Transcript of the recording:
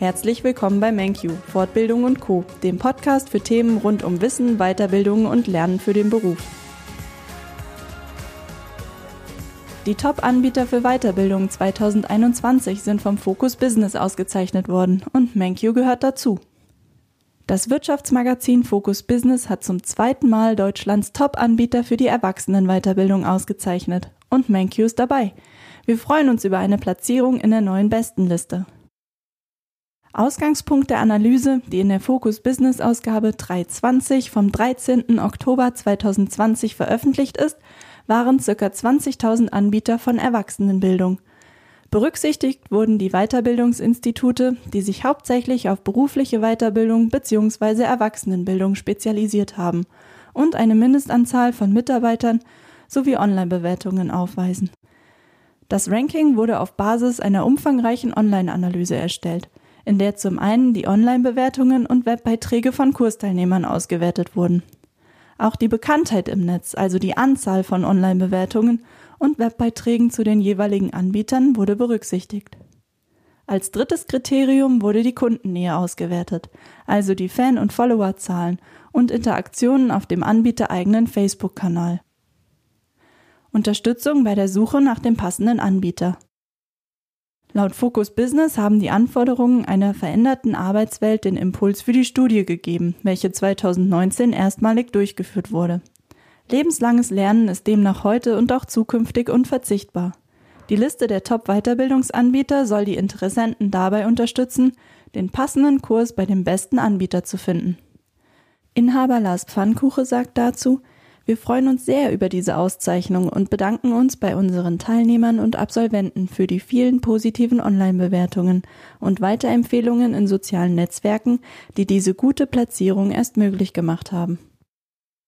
Herzlich willkommen bei MenQ, Fortbildung und Co., dem Podcast für Themen rund um Wissen, Weiterbildung und Lernen für den Beruf. Die Top-Anbieter für Weiterbildung 2021 sind vom Focus Business ausgezeichnet worden und MenQ gehört dazu. Das Wirtschaftsmagazin Focus Business hat zum zweiten Mal Deutschlands Top-Anbieter für die Erwachsenenweiterbildung ausgezeichnet und MenQ ist dabei. Wir freuen uns über eine Platzierung in der neuen Bestenliste. Ausgangspunkt der Analyse, die in der Focus Business Ausgabe 320 vom 13. Oktober 2020 veröffentlicht ist, waren ca. 20.000 Anbieter von Erwachsenenbildung. Berücksichtigt wurden die Weiterbildungsinstitute, die sich hauptsächlich auf berufliche Weiterbildung bzw. Erwachsenenbildung spezialisiert haben und eine Mindestanzahl von Mitarbeitern sowie Online-Bewertungen aufweisen. Das Ranking wurde auf Basis einer umfangreichen Online-Analyse erstellt in der zum einen die Online-Bewertungen und Webbeiträge von Kursteilnehmern ausgewertet wurden. Auch die Bekanntheit im Netz, also die Anzahl von Online-Bewertungen und Webbeiträgen zu den jeweiligen Anbietern, wurde berücksichtigt. Als drittes Kriterium wurde die Kundennähe ausgewertet, also die Fan- und Followerzahlen und Interaktionen auf dem anbietereigenen Facebook-Kanal. Unterstützung bei der Suche nach dem passenden Anbieter. Laut Focus Business haben die Anforderungen einer veränderten Arbeitswelt den Impuls für die Studie gegeben, welche 2019 erstmalig durchgeführt wurde. Lebenslanges Lernen ist demnach heute und auch zukünftig unverzichtbar. Die Liste der Top-Weiterbildungsanbieter soll die Interessenten dabei unterstützen, den passenden Kurs bei dem besten Anbieter zu finden. Inhaber Lars Pfannkuche sagt dazu, wir freuen uns sehr über diese Auszeichnung und bedanken uns bei unseren Teilnehmern und Absolventen für die vielen positiven Online-Bewertungen und Weiterempfehlungen in sozialen Netzwerken, die diese gute Platzierung erst möglich gemacht haben.